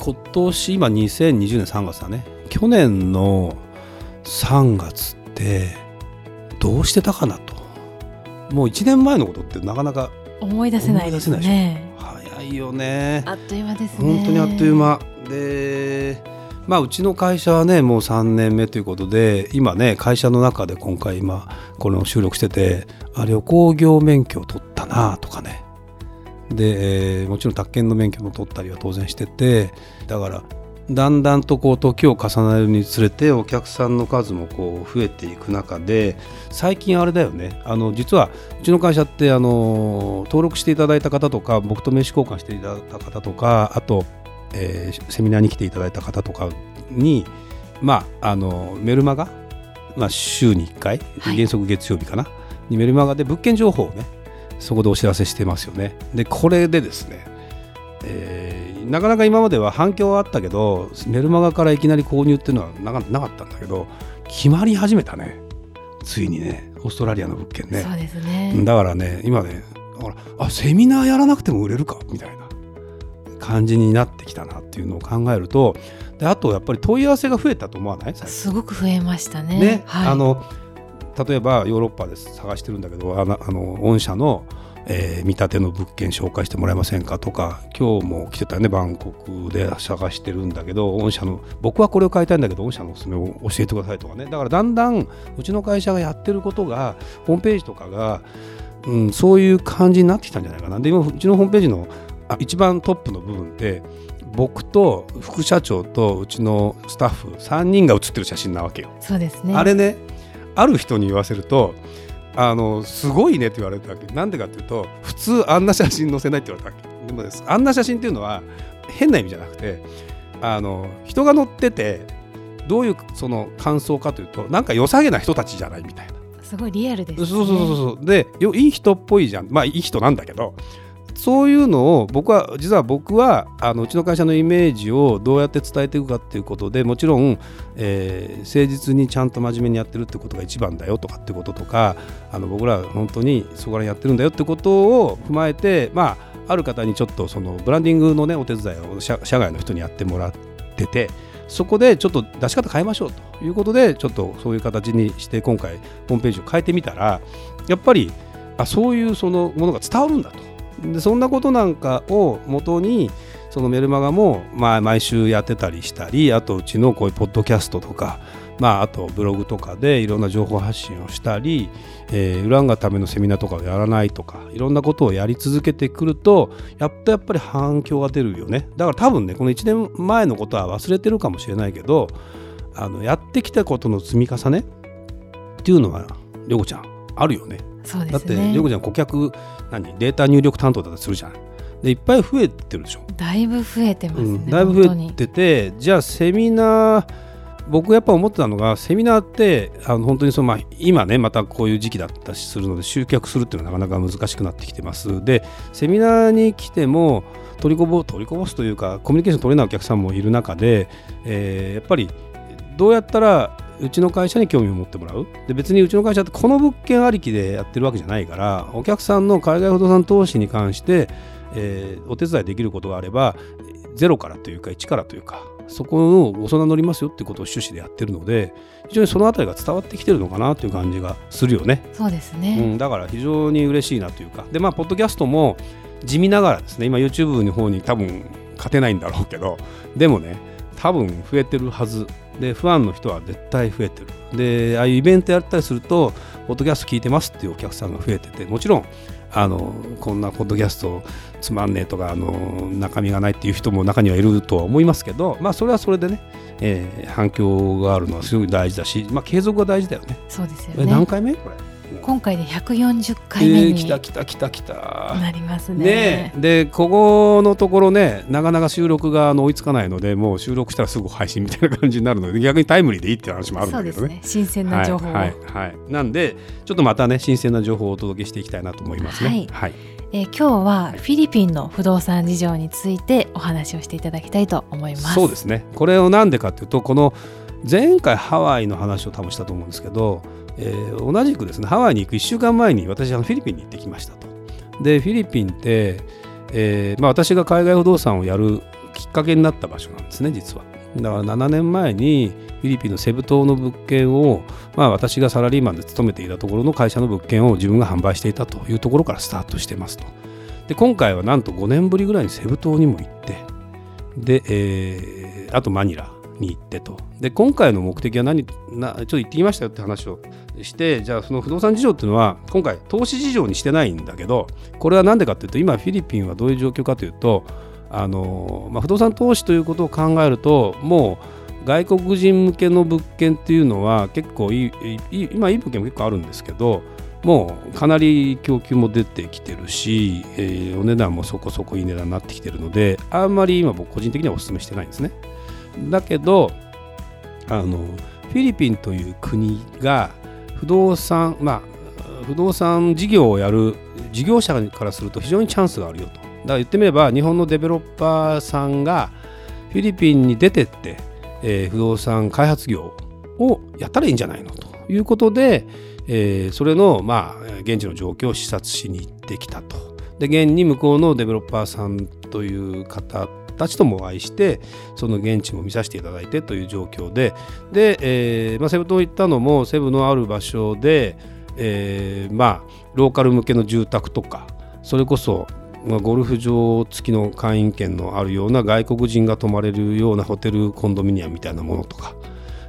今年今2020年3月だね。去年の3月ってどうしてたかなと。もう1年前のことってなかなか思い出せないですね。早いよね。あっという間ですね。本当にあっという間。でまあうちの会社はねもう3年目ということで今ね会社の中で今回今この収録しててあ旅行業免許を取ったなとかねで、えーもちろん宅建の免許も取ったりは当然しててだからだんだんとこう時を重ねるにつれてお客さんの数もこう増えていく中で最近あれだよね。あの実はうちの会社ってあの登録していただいた方とか僕と名刺交換していただいた方とかあと、えーセミナーに来ていただいた方とかにまああのメルマガ、まあ、週に1回、はい。原則月曜日かな？にメルマガで物件情報をねそこでお知らせしてますよね。でこれでですね、えーなかなか今までは反響はあったけどメルマガからいきなり購入っていうのはなかったんだけど決まり始めたね。ついにねオーストラリアの物件ね。そうですね。だからね今ねだからあセミナーやらなくても売れるかみたいな感じになってきたなっていうのを考えるとであとやっぱり問い合わせが増えたと思わない？すごく増えましたね。ね、はい、あの例えばヨーロッパで探してるんだけどあの御社の、えー見立ての物件紹介してもらえませんかとか今日も来てたよねバンコクで探してるんだけど御社の僕はこれを買いたいんだけど御社のおすすめを教えてくださいとかね。だからだんだんうちの会社がやってることがホームページとかが、うん、そういう感じになってきたんじゃないかな。で今うちのホームページのあ一番トップの部分って僕と副社長とうちのスタッフ3人が写ってる写真なわけよ。そうですね。あれねある人に言わせるとあのすごいねって言われたわけ。なんでかっていうと普通あんな写真載せないって言われたわけ。でもですあんな写真っていうのは変な意味じゃなくてあの人が乗っててどういうその感想かというとなんか良さげな人たちじゃないみたいな。すごいリアルです、ね、そうそうそうそう。でよいい人っぽいじゃん。まあいい人なんだけどそういうのを僕は実は僕はあのうちの会社のイメージをどうやって伝えていくかっていうことでもちろん、えー誠実にちゃんと真面目にやってるってことが一番だよとかってこととかあの僕ら本当にそこら辺やってるんだよってことを踏まえてまあある方にちょっとそのブランディングのねお手伝いを社社外の人にやってもらっててそこでちょっと出し方変えましょうということでちょっとそういう形にして今回ホームページを変えてみたらやっぱりあそういうそのものが伝わるんだと。でそんなことなんかを元にそのメルマガもまあ毎週やってたりしたりあとうちのこういうポッドキャストとかまああとブログとかでいろんな情報発信をしたり、えー、ウランがためのセミナーとかをやらないとかいろんなことをやり続けてくるとやっとやっぱり反響が出るよね。だから多分ねこの1年前のことは忘れてるかもしれないけどあのやってきたことの積み重ねっていうのはりょうこちゃんあるよね。そうでだってすねりょうこちゃん顧客何？データ入力担当だったりするじゃん。でいっぱい増えてるでしょ、だいぶ増えてますね、うん、だいぶ増えててじゃあセミナー僕やっぱ思ってたのがセミナーってあの本当にその、まあ、今ねまたこういう時期だったりするので集客するっていうのはなかなか難しくなってきてます。でセミナーに来ても取りこぼ取りこぼすというかコミュニケーション取れないお客さんもいる中で、えーやっぱりどうやったらうちの会社に興味を持ってもらう。で別にうちの会社ってこの物件ありきでやってるわけじゃないからお客さんの海外不動産投資に関して、えーお手伝いできることがあればゼロからというか1からというかそこをご相談乗りますよっていうことを趣旨でやってるので非常にそのあたりが伝わってきてるのかなという感じがするよね。そうですうね、ん、だから非常に嬉しいなというか。でまあポッドキャストも地味ながらですね今 YouTube の方に多分勝てないんだろうけどでもね多分増えてるはずでファンの人は絶対増えてる。でああいうイベントやったりするとポッドキャスト聞いてますっていうお客さんが増えててもちろんあのこんなポッドキャストつまんねえとかあの中身がないっていう人も中にはいるとは思いますけどまあそれはそれでね、えー反響があるのはすごい大事だし、まあ、継続が大事だよね。そうですよね。え何回目？これ今回で140回目えー、に来た来た来た来たなりますね。ねえでここのところねなかなか収録があの追いつかないのでもう収録したらすぐ配信みたいな感じになるので逆にタイムリーでいいって話もあるんそうですだけどね。ね新鮮な情報を、はいはいはい、なんでちょっとまたね新鮮な情報をお届けしていきたいなと思いますね。はいえー今日はフィリピンの不動産事情についてお話をしていただきたいと思います。そうですねこれをなんでかっていうとこの前回ハワイの話を多分したと思うんですけど、えー同じくですねハワイに行く1週間前に私あのフィリピンに行ってきましたと。でフィリピンって、えーまあ、私が海外不動産をやるきっかけになった場所なんですね実は。だから7年前にフィリピンのセブ島の物件を、まあ、私がサラリーマンで勤めていたところの会社の物件を自分が販売していたというところからスタートしてますと。で今回はなんと5年ぶりぐらいにセブ島にも行ってで、えーあとマニラに行ってとで今回の目的は何なちょっと言ってきましたよって話をしてじゃあその不動産事情っていうのは今回投資事情にしてないんだけどこれは何でかっていうと今フィリピンはどういう状況かというとあの、まあ、不動産投資ということを考えるともう外国人向けの物件っていうのは結構いい今いい物件も結構あるんですけどもうかなり供給も出てきてるし、えーお値段もそこそこいい値段になってきてるのであんまり今僕個人的にはお勧めしてないんですね。だけどあのフィリピンという国が不動産まあ不動産事業をやる事業者からすると非常にチャンスがあるよと。だから言ってみれば日本のデベロッパーさんがフィリピンに出てって、えー不動産開発業をやったらいいんじゃないのということで、えーそれの、まあ、現地の状況を視察しに行ってきたと。で現に向こうのデベロッパーさんという方たちともお会いしてその現地も見させていただいてという状況でで、えーまあ、セブ島行ったのもセブのある場所で、えーまあローカル向けの住宅とかそれこそまあゴルフ場付きの会員権のあるような外国人が泊まれるようなホテルコンドミニアムみたいなものとか、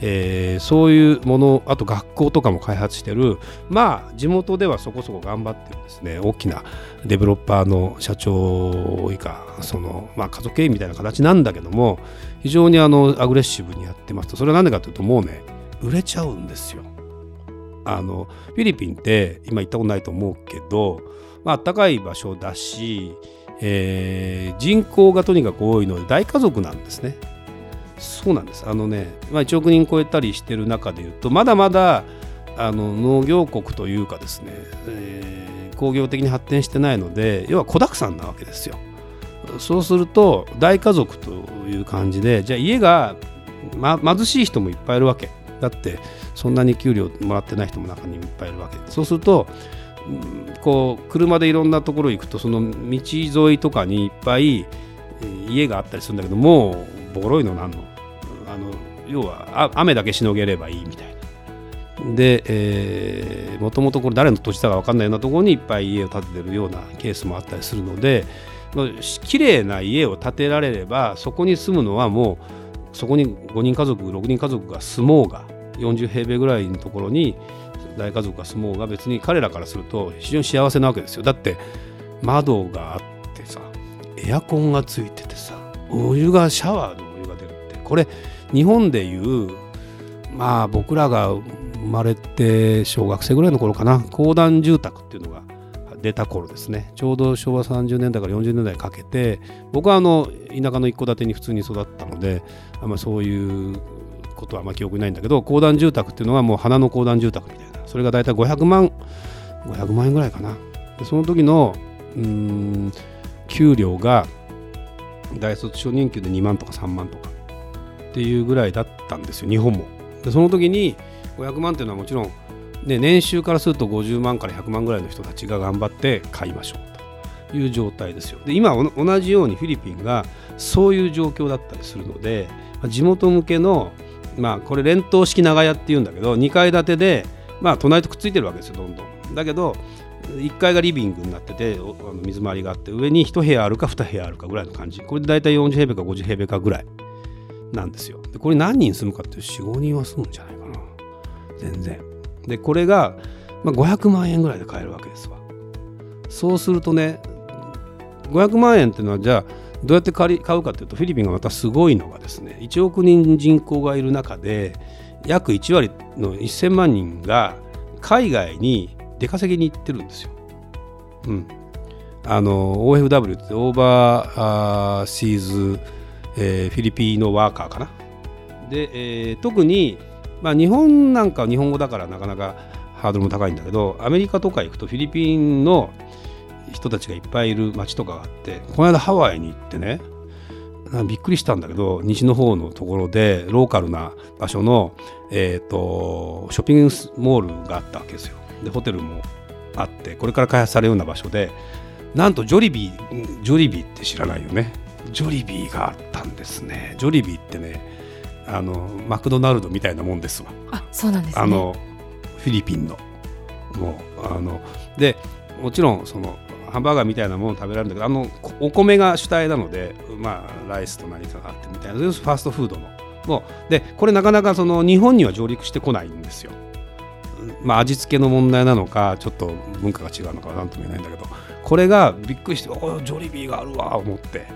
えーそういうものあと学校とかも開発してるまあ地元ではそこそこ頑張ってるですね大きなデベロッパーの社長以下その、まあ、家族経営みたいな形なんだけども非常にあのアグレッシブにやってますとそれは何でかというともうね売れちゃうんですよ。あのフィリピンって今行ったことないと思うけど、まあったかい場所だし、えー人口がとにかく多いので大家族なんですね。そうなんです。あのね、まあ、1億人超えたりしてる中でいうとまだまだあの農業国というかですね、えー工業的に発展してないので要は子だくさんなわけですよ。そうすると大家族という感じでじゃあ家が、ま、貧しい人もいっぱいいるわけ。だってそんなに給料もらってない人も中にいっぱいいるわけ。そうするとこう車でいろんなところ行くとその道沿いとかにいっぱい家があったりするんだけどもうボロいのなんの？あの要はあ雨だけしのげればいいみたいな。で、もともとこれ誰の土地だか分かんないようなところにいっぱい家を建ててるようなケースもあったりするので綺麗な家を建てられればそこに住むのはもうそこに5人家族6人家族が住もうが40平米ぐらいのところに大家族が住もうが別に彼らからすると非常に幸せなわけですよだって窓があってさエアコンがついててさお湯がシャワーこれ日本でいうまあ僕らが生まれて小学生ぐらいの頃かな。公団住宅っていうのが出た頃ですね。ちょうど昭和30年代から40年代かけて僕はあの田舎の一戸建てに普通に育ったのであんまそういうことはあんま記憶ないんだけど公団住宅っていうのはもう花の公団住宅みたいな。それが大体500万500万円ぐらいかな。でその時のうん給料が大卒初任給で2万とか3万とか。っていうぐらいだったんですよ日本も。でその時に500万っていうのはもちろん、ね、年収からすると50万から100万ぐらいの人たちが頑張って買いましょうという状態ですよ。で今同じようにフィリピンがそういう状況だったりするので地元向けのまあこれ連棟式長屋っていうんだけど2階建てでまあ隣とくっついてるわけですよどんどん。だけど1階がリビングになっててあの水回りがあって上に1部屋あるか2部屋あるかぐらいの感じ。これで大体40平米か50平米かぐらい。なんですよ。でこれ何人住むかっていう45人は住むんじゃないかな。全然。でこれが、まあ、500万円ぐらいで買えるわけですわ。そうするとね500万円っていうのはじゃあどうやって買うかというとフィリピンがまたすごいのがですね1億人人口がいる中で約1割の1000万人が海外に出稼ぎに行ってるんですよ。うん、あの OFW ってオーバーあーシーズ、えー、フィリピーノワーカーかな。で、えー、特に、まあ、日本なんかは日本語だからなかなかハードルも高いんだけどアメリカとか行くとフィリピンの人たちがいっぱいいる街とかがあってこの間ハワイに行ってねびっくりしたんだけど西の方のところでローカルな場所の、えーと、ショッピングモールがあったわけですよ。でホテルもあってこれから開発されるような場所でなんとジョリビージョリビーって知らないよねジョリビーがあったんですね。ジョリビーってねあのマクドナルドみたいなもんですわ。あそうなんです、ね、あのフィリピンの。もうあのでもちろんそのハンバーガーみたいなもの食べられるんだけどあのお米が主体なので、まあ、ライスと何かがあってみたいな。ファーストフードの。もうでこれなかなかその日本には上陸してこないんですよ。まあ、味付けの問題なのかちょっと文化が違うのか何とも言えないんだけどこれがびっくりして「おジョリビーがあるわ」思って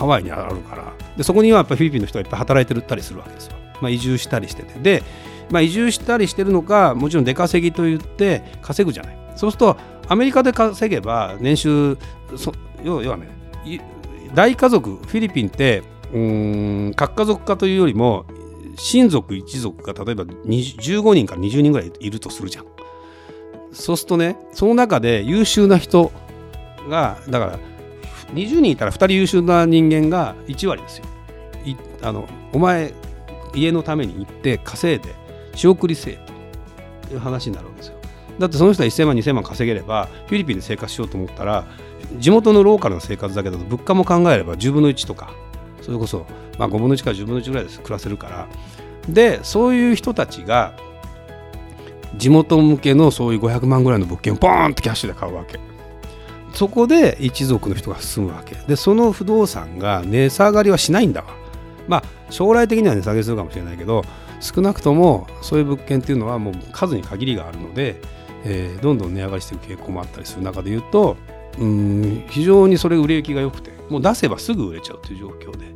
ハワイにあるからでそこにはやっぱフィリピンの人がいっぱい働いてるったりするわけですよ。まあ、移住したりしててで、まあ、移住したりしてるのかもちろん出稼ぎといって稼ぐじゃない。そうするとアメリカで稼げば年収そ要はね大家族フィリピンってうん核家族化というよりも親族一族が例えば15人から20人ぐらいいるとするじゃん。そうするとねその中で優秀な人がだから20人いたら2人優秀な人間が1割ですよ。あのお前家のために行って稼いで仕送りせえという話になるわけですよ。だってその人は1000万2000万稼げればフィリピンで生活しようと思ったら地元のローカルな生活だけだと物価も考えれば10分の1とかそれこそ、まあ、5分の1から10分の1ぐらいで暮らせるからでそういう人たちが地元向けのそういう500万ぐらいの物件をポーンとキャッシュで買うわけそこで一族の人が住むわけ。でその不動産が値下がりはしないんだわ。まあ将来的には値下げするかもしれないけど少なくともそういう物件っていうのはもう数に限りがあるのでえー、どんどん値上がりしていく傾向もあったりする中でいうとうん非常にそれ売れ行きが良くてもう出せばすぐ売れちゃうという状況で。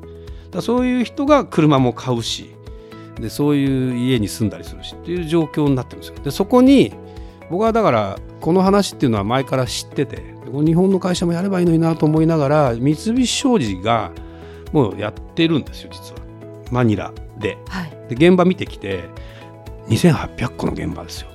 だそういう人が車も買うしでそういう家に住んだりするしっていう状況になってるんですよ。でそこに僕はだからこの話っていうのは前から知ってて日本の会社もやればいいのになと思いながら三菱商事がもうやってるんですよ実は。マニラで。はい、で現場見てきて2800個の現場ですよ。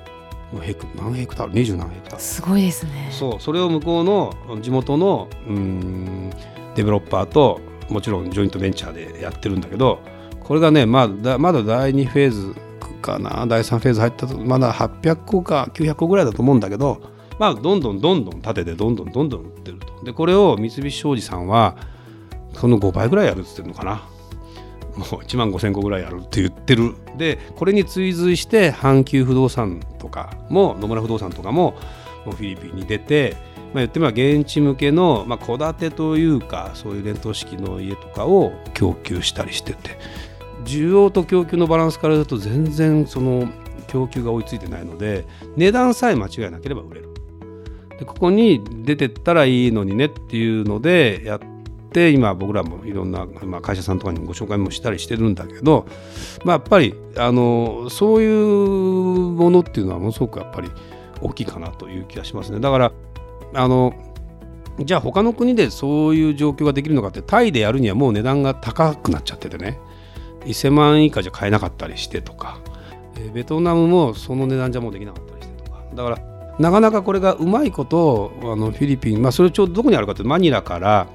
ヘク何ヘクタール二十何ヘクタールすごいですね。そうそれを向こうの地元のうんデベロッパーともちろんジョイントベンチャーでやってるんだけどこれがねまだまだ第2フェーズかな？第3フェーズ入ったとまだ800個か900個ぐらいだと思うんだけどまあどんどんどんどん立ててどんどんどんどん売ってると。でこれを三菱商事さんはその5倍ぐらいやるっつってるのかな。もう1万5000個ぐらいあるって言ってる。でこれに追随して阪急不動産とかも野村不動産とかももうフィリピンに出て、まあ、言ってみれば現地向けの戸、まあ、建てというかそういう連投式の家とかを供給したりしてて。需要と供給のバランスから言うと全然その供給が追いついてないので値段さえ間違いなければ売れる。でここに出てったらいいのにねっていうのでやって今僕らもいろんな、まあ、会社さんとかにもご紹介もしたりしてるんだけど、まあ、やっぱりあのそういうものっていうのはものすごくやっぱり大きいかなという気がしますね。だからあのじゃあ他の国でそういう状況ができるのかってタイでやるにはもう値段が高くなっちゃっててね。1000万以下じゃ買えなかったりしてとか。ベトナムもその値段じゃもうできなかったりしてとか。だからなかなかこれがうまいことあのフィリピン、まあ、それちょうどどこにあるかってマニラから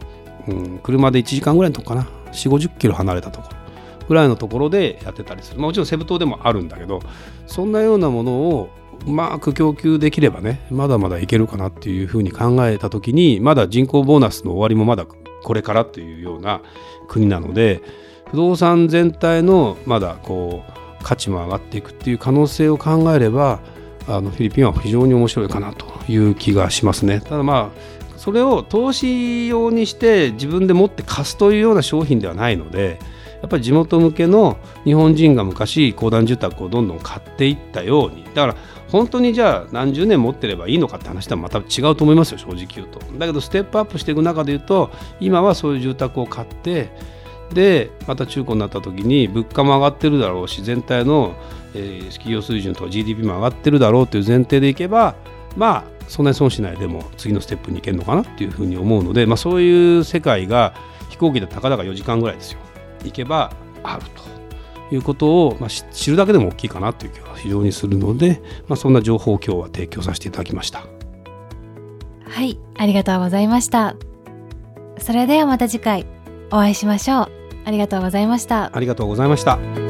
うん、車で1時間ぐらいのとこかな。4 5 0キロ離れたとこ。ろぐらいのところでやってたりする、まあ、もちろんセブ島でもあるんだけどそんなようなものをうまく供給できればねまだまだいけるかなっていうふうに考えた時にまだ人口ボーナスの終わりもまだこれからというような国なので不動産全体のまだこう価値も上がっていくっていう可能性を考えればあのフィリピンは非常に面白いかなという気がしますね。ただまあそれを投資用にして自分で持って貸すというような商品ではないのでやっぱり地元向けの日本人が昔公団住宅をどんどん買っていったようにだから本当にじゃあ何十年持ってればいいのかって話とはまた違うと思いますよ正直言うとだけどステップアップしていく中で言うと今はそういう住宅を買ってでまた中古になった時に物価も上がってるだろうし全体の、えー、企業水準とか GDP も上がってるだろうという前提でいけばまあそんなに損しないでも次のステップに行けるのかなっていうふうに思うので、まあ、そういう世界が飛行機でたかだか4時間ぐらいですよ。行けばあるということを、まあ、知るだけでも大きいかなという気が非常にするので、まあ、そんな情報を今日は提供させていただきました。はいありがとうございました。それではまた次回お会いしましょう。ありがとうございました。ありがとうございました